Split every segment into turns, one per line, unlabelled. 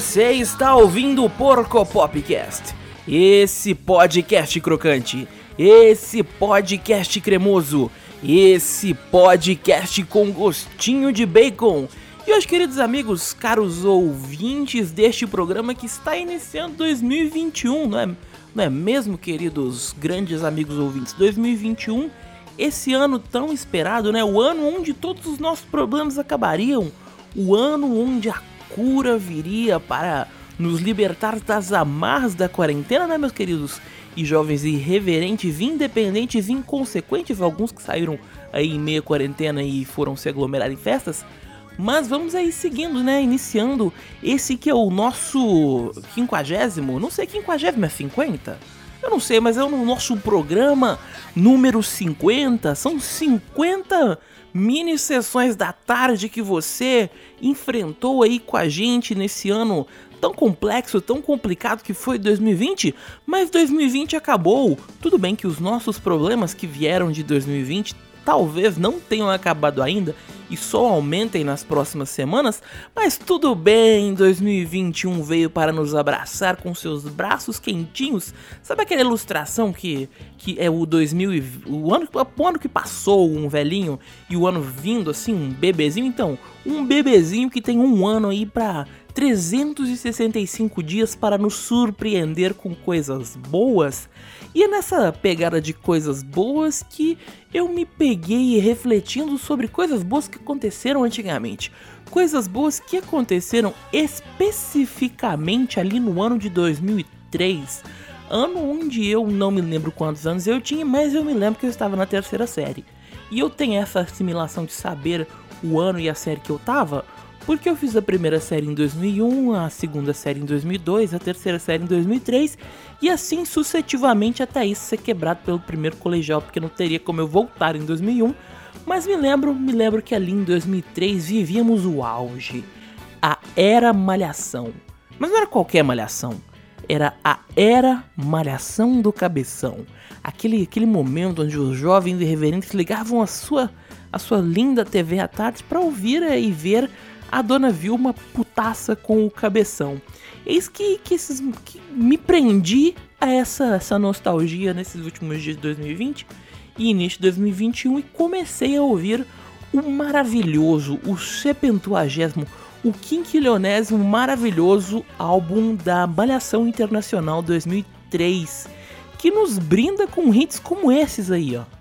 Você está ouvindo o Porco Popcast. Esse podcast crocante, esse podcast cremoso, esse podcast com gostinho de bacon. E os queridos amigos, caros ouvintes deste programa que está iniciando 2021, não é, não é mesmo, queridos grandes amigos ouvintes? 2021, esse ano tão esperado, né? O ano onde todos os nossos problemas acabariam, o ano onde a cura viria para nos libertar das amarras da quarentena, né, meus queridos? E jovens irreverentes, independentes, inconsequentes, alguns que saíram aí em meia quarentena e foram se aglomerar em festas. Mas vamos aí seguindo, né? Iniciando esse que é o nosso quinquagésimo, não sei, quinquagésimo é 50? Eu não sei, mas é o nosso programa número 50. São 50 mini sessões da tarde que você enfrentou aí com a gente nesse ano tão complexo, tão complicado que foi 2020, mas 2020 acabou. Tudo bem que os nossos problemas que vieram de 2020 talvez não tenham acabado ainda e só aumentem nas próximas semanas, mas tudo bem, 2021 veio para nos abraçar com seus braços quentinhos. Sabe aquela ilustração que, que é o 2000 o ano, o ano que passou, um velhinho e o ano vindo assim, um bebezinho? Então, um bebezinho que tem um ano aí para 365 dias para nos surpreender com coisas boas. E é nessa pegada de coisas boas que eu me peguei refletindo sobre coisas boas que aconteceram antigamente. Coisas boas que aconteceram especificamente ali no ano de 2003. Ano onde eu não me lembro quantos anos eu tinha, mas eu me lembro que eu estava na terceira série. E eu tenho essa assimilação de saber o ano e a série que eu tava, porque eu fiz a primeira série em 2001, a segunda série em 2002, a terceira série em 2003 e assim sucessivamente até isso ser quebrado pelo primeiro colegial, porque não teria como eu voltar em 2001. Mas me lembro, me lembro que ali em 2003 vivíamos o auge, a era malhação. Mas não era qualquer malhação, era a era malhação do cabeção. Aquele, aquele momento onde os jovens irreverentes ligavam a sua, a sua linda TV à tarde para ouvir e ver a dona Vilma putaça com o cabeção. Eis que, que, esses, que me prendi a essa, essa nostalgia nesses últimos dias de 2020 e início de 2021 e comecei a ouvir o maravilhoso, o sepentuagésimo, o quinquilionésimo maravilhoso álbum da Malhação Internacional 2003, que nos brinda com hits como esses aí, ó.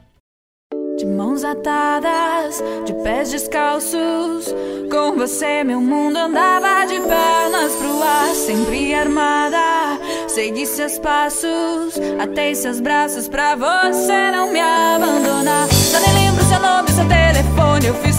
De mãos atadas, de pés descalços. Com você, meu mundo andava de pernas pro ar, sempre armada. Segui seus passos, atei seus braços pra você não me abandonar. Já nem lembro seu nome, seu telefone, eu fiz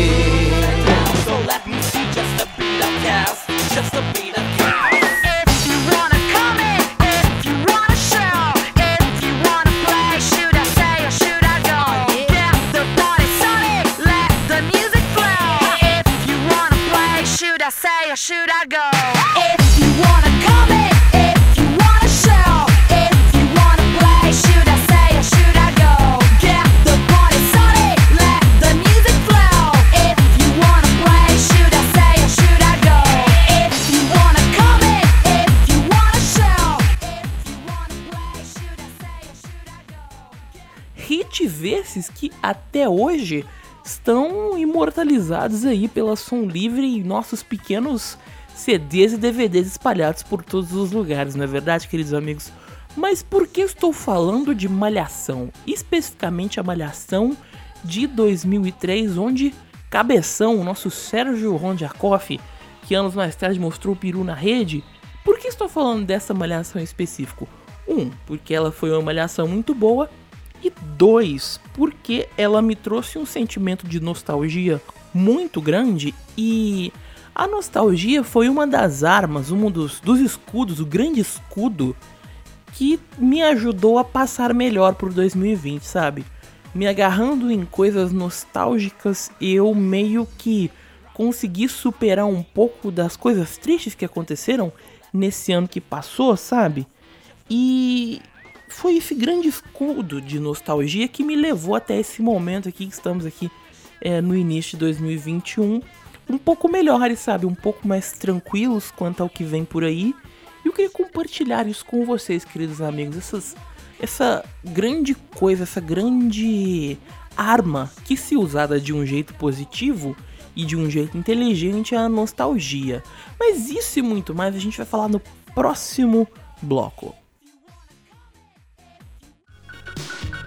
or should I go?
If you wanna comment, if you wanna show, if you wanna play, should I say or should I go? Get the party started, let the music flow. If you wanna play, should I say or should I go? If you wanna comment, if you wanna show, if you wanna play, should I say or should I go?
Hit versus que até hoje estão imortalizados aí pela Som Livre em nossos pequenos CDs e DVDs espalhados por todos os lugares, não é verdade, queridos amigos? Mas por que estou falando de Malhação? Especificamente a Malhação de 2003, onde Cabeção, o nosso Sérgio Rondiakoff, que anos mais tarde mostrou o peru na rede. Por que estou falando dessa malhação em específico? Um, porque ela foi uma malhação muito boa. E dois, porque ela me trouxe um sentimento de nostalgia muito grande e a nostalgia foi uma das armas, um dos, dos escudos, o grande escudo que me ajudou a passar melhor por 2020, sabe? Me agarrando em coisas nostálgicas, eu meio que consegui superar um pouco das coisas tristes que aconteceram nesse ano que passou, sabe? E foi esse grande escudo de nostalgia que me levou até esse momento aqui que estamos aqui é, no início de 2021 um pouco melhores, sabe? Um pouco mais tranquilos quanto ao que vem por aí. E eu queria compartilhar isso com vocês, queridos amigos. Essas, essa grande coisa, essa grande arma que, se usada de um jeito positivo e de um jeito inteligente, é a nostalgia. Mas isso e muito mais a gente vai falar no próximo bloco.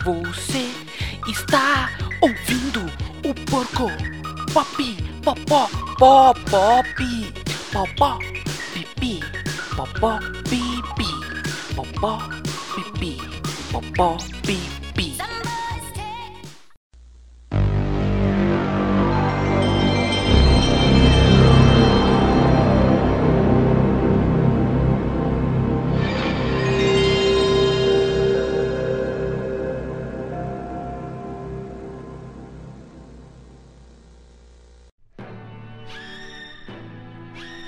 Você está ouvindo o porco pop, popó, pó, pop, popó, pipi, popó, pipi, popó, pipi, popó, pipi.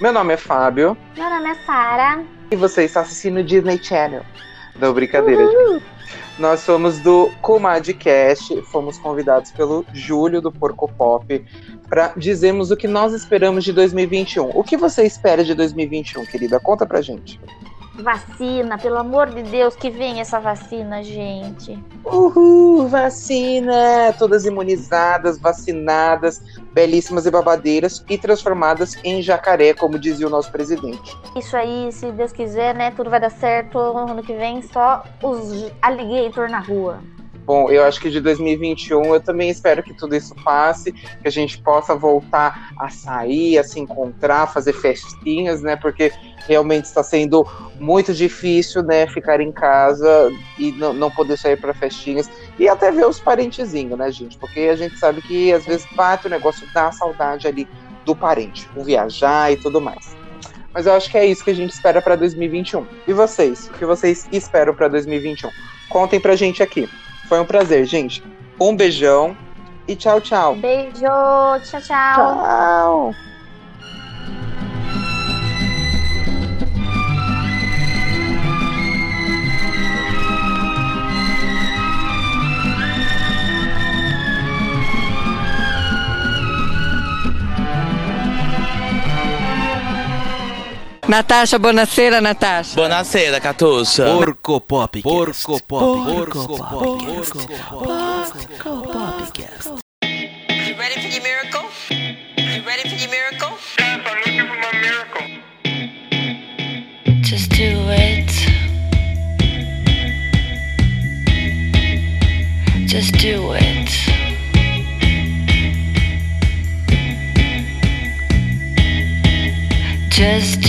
Meu nome é Fábio
Meu nome é Sara.
e você está assistindo o Disney Channel. Não, brincadeira, gente. Nós somos do Comadcast, fomos convidados pelo Júlio do Porco Pop para dizermos o que nós esperamos de 2021. O que você espera de 2021, querida? Conta pra gente.
Vacina, pelo amor de Deus, que vem essa vacina, gente.
Uhul, vacina! Todas imunizadas, vacinadas, belíssimas e babadeiras e transformadas em jacaré, como dizia o nosso presidente.
Isso aí, se Deus quiser, né? Tudo vai dar certo. Ano que vem, só os alligator na rua.
Bom, eu acho que de 2021 eu também espero que tudo isso passe, que a gente possa voltar a sair, a se encontrar, fazer festinhas, né? Porque realmente está sendo muito difícil, né? Ficar em casa e não, não poder sair para festinhas e até ver os parentezinhos, né, gente? Porque a gente sabe que às vezes bate o negócio da saudade ali do parente, o viajar e tudo mais. Mas eu acho que é isso que a gente espera para 2021. E vocês? O que vocês esperam para 2021? Contem pra gente aqui. Foi um prazer, gente. Um beijão e tchau, tchau.
Beijo, tchau, tchau.
Tchau.
Natasha, buonasera, Natasha.
Buonasera, Catuça.
Porco Pop. Porco Pop. Porco Pop. Porco Popcast.
You ready for your miracle? You ready for your miracle?
Just do it. Just do it. Just do it.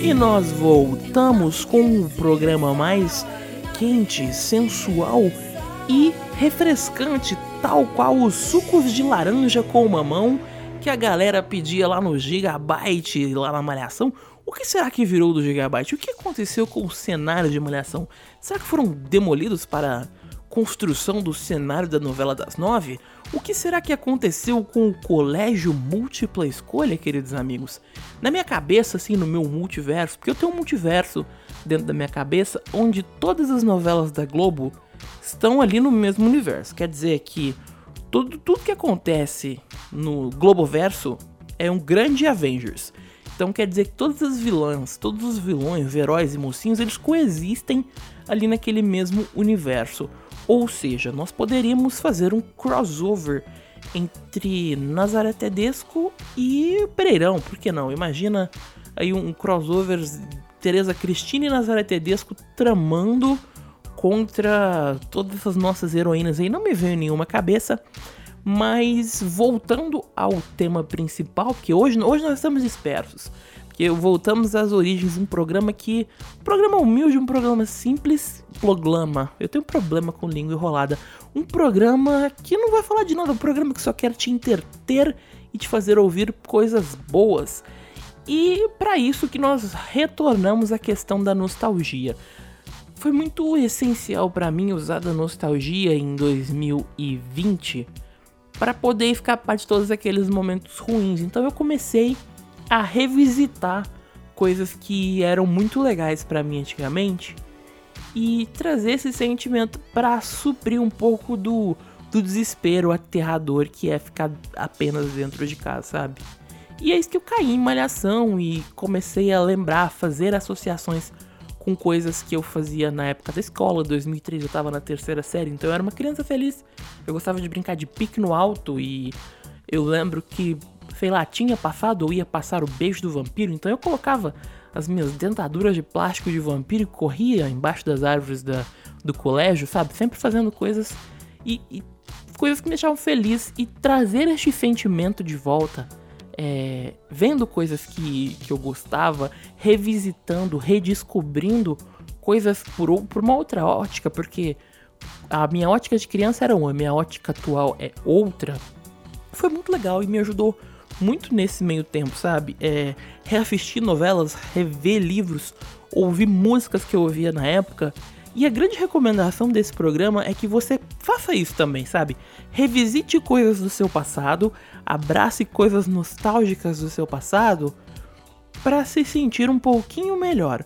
E nós voltamos com um programa mais quente, sensual e refrescante, tal qual os sucos de laranja com mamão que a galera pedia lá no Gigabyte, lá na Malhação. O que será que virou do Gigabyte? O que aconteceu com o cenário de Malhação? Será que foram demolidos para construção do cenário da novela das nove? O que será que aconteceu com o colégio múltipla escolha, queridos amigos? Na minha cabeça, assim, no meu multiverso, porque eu tenho um multiverso dentro da minha cabeça, onde todas as novelas da Globo estão ali no mesmo universo. Quer dizer que tudo, tudo que acontece no Globoverso é um grande Avengers. Então quer dizer que todas as vilãs, todos os vilões, heróis e mocinhos, eles coexistem ali naquele mesmo universo. Ou seja, nós poderíamos fazer um crossover entre Nazaré Tedesco e Pereirão, por que não? Imagina aí um crossover Teresa Cristina e Nazaré Tedesco tramando contra todas essas nossas heroínas aí. Não me veio nenhuma cabeça, mas voltando ao tema principal, porque hoje, hoje nós estamos dispersos. Voltamos às origens um programa que. Um programa humilde, um programa simples. Programa. Eu tenho um problema com língua enrolada. Um programa que não vai falar de nada, um programa que só quer te entreter e te fazer ouvir coisas boas. E para isso que nós retornamos à questão da nostalgia. Foi muito essencial para mim usar da nostalgia em 2020 para poder escapar de todos aqueles momentos ruins. Então eu comecei a revisitar coisas que eram muito legais para mim antigamente e trazer esse sentimento para suprir um pouco do, do desespero aterrador que é ficar apenas dentro de casa, sabe? E é isso que eu caí em malhação e comecei a lembrar, fazer associações com coisas que eu fazia na época da escola, 2003 eu tava na terceira série, então eu era uma criança feliz. Eu gostava de brincar de pique no alto e eu lembro que, sei lá, tinha passado ou ia passar o beijo do vampiro, então eu colocava as minhas dentaduras de plástico de vampiro e corria embaixo das árvores da, do colégio, sabe? Sempre fazendo coisas e, e coisas que me deixavam feliz e trazer este sentimento de volta é, vendo coisas que, que eu gostava, revisitando, redescobrindo coisas por, por uma outra ótica, porque a minha ótica de criança era uma, a minha ótica atual é outra. Foi muito legal e me ajudou muito nesse meio tempo, sabe? É, reassistir novelas, rever livros, ouvir músicas que eu ouvia na época. E a grande recomendação desse programa é que você faça isso também, sabe? Revisite coisas do seu passado, abrace coisas nostálgicas do seu passado para se sentir um pouquinho melhor.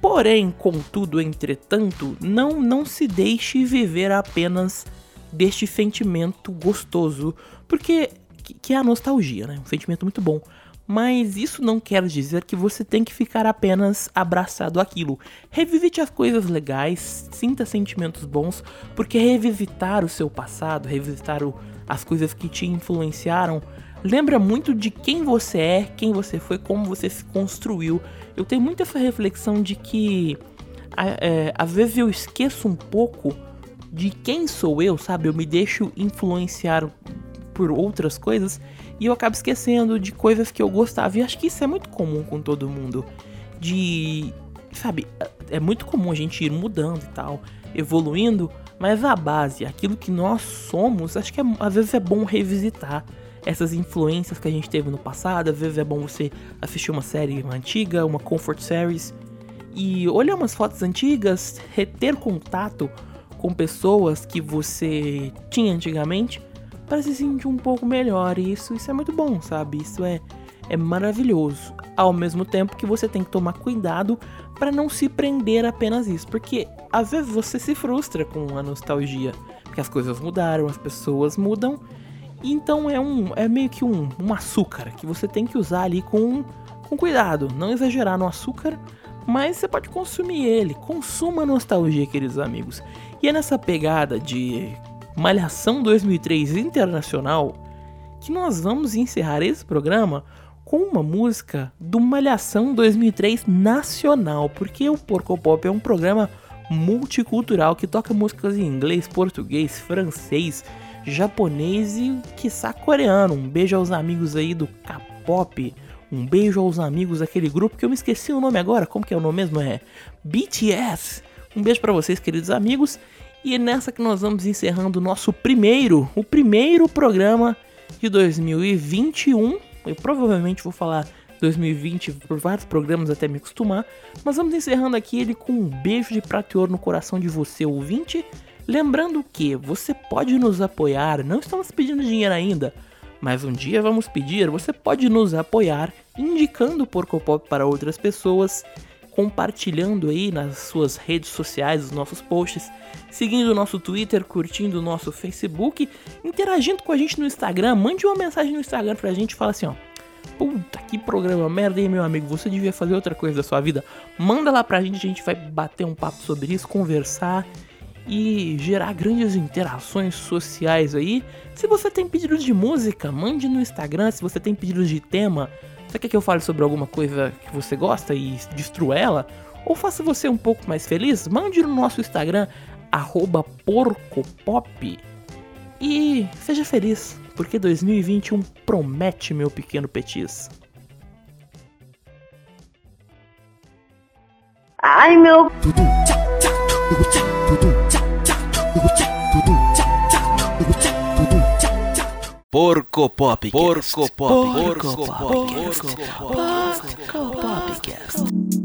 Porém, contudo, entretanto, não não se deixe viver apenas deste sentimento gostoso, porque que, é a nostalgia, né? Um sentimento muito bom. Mas isso não quer dizer que você tem que ficar apenas abraçado àquilo. Revisite as coisas legais, sinta sentimentos bons, porque revisitar o seu passado, revisitar o- as coisas que te influenciaram, lembra muito de quem você é, quem você foi, como você se construiu. Eu tenho muito essa reflexão de que é, às vezes eu esqueço um pouco de quem sou eu, sabe? Eu me deixo influenciar por outras coisas e eu acabo esquecendo de coisas que eu gostava. E acho que isso é muito comum com todo mundo. De. Sabe? É muito comum a gente ir mudando e tal, evoluindo, mas a base, aquilo que nós somos, acho que é, às vezes é bom revisitar essas influências que a gente teve no passado. Às vezes é bom você assistir uma série antiga, uma comfort series, e olhar umas fotos antigas, reter contato com pessoas que você tinha antigamente para se sentir um pouco melhor. E isso, isso é muito bom, sabe? Isso é, é maravilhoso. Ao mesmo tempo que você tem que tomar cuidado para não se prender apenas isso, porque às vezes você se frustra com a nostalgia, porque as coisas mudaram, as pessoas mudam. Então é um é meio que um, um açúcar que você tem que usar ali com, com cuidado, não exagerar no açúcar, mas você pode consumir ele. Consuma nostalgia, queridos amigos. E é nessa pegada de Malhação 2003 Internacional que nós vamos encerrar esse programa com uma música do Malhação 2003 Nacional, porque o Porco Pop é um programa multicultural que toca músicas em inglês, português, francês, japonês e quiçá coreano. Um beijo aos amigos aí do K-pop. Um beijo aos amigos daquele grupo que eu me esqueci o nome agora, como que é o nome mesmo? É BTS. Um beijo para vocês, queridos amigos. E é nessa que nós vamos encerrando o nosso primeiro, o primeiro programa de 2021. Eu provavelmente vou falar 2020 por vários programas até me acostumar, mas vamos encerrando aqui ele com um beijo de prata e ouro no coração de você, ouvinte. Lembrando que você pode nos apoiar, não estamos pedindo dinheiro ainda, mas um dia vamos pedir. Você pode nos apoiar indicando o Porco Pop para outras pessoas, compartilhando aí nas suas redes sociais os nossos posts, seguindo o nosso Twitter, curtindo o nosso Facebook, interagindo com a gente no Instagram. Mande uma mensagem no Instagram pra gente e fala assim, ó. Puta que programa merda, hein, meu amigo? Você devia fazer outra coisa da sua vida. Manda lá pra gente, a gente vai bater um papo sobre isso, conversar e gerar grandes interações sociais aí. Se você tem pedidos de música, mande no Instagram. Se você tem pedidos de tema, você quer que eu fale sobre alguma coisa que você gosta e destrua ela? Ou faça você um pouco mais feliz? Mande no nosso Instagram, porcopop. E seja feliz, porque 2021 promete, meu pequeno petis.
Ai, meu.
Porco Pop. Porco Pop. Porco Pop. Porco Pop. Porco Popcast.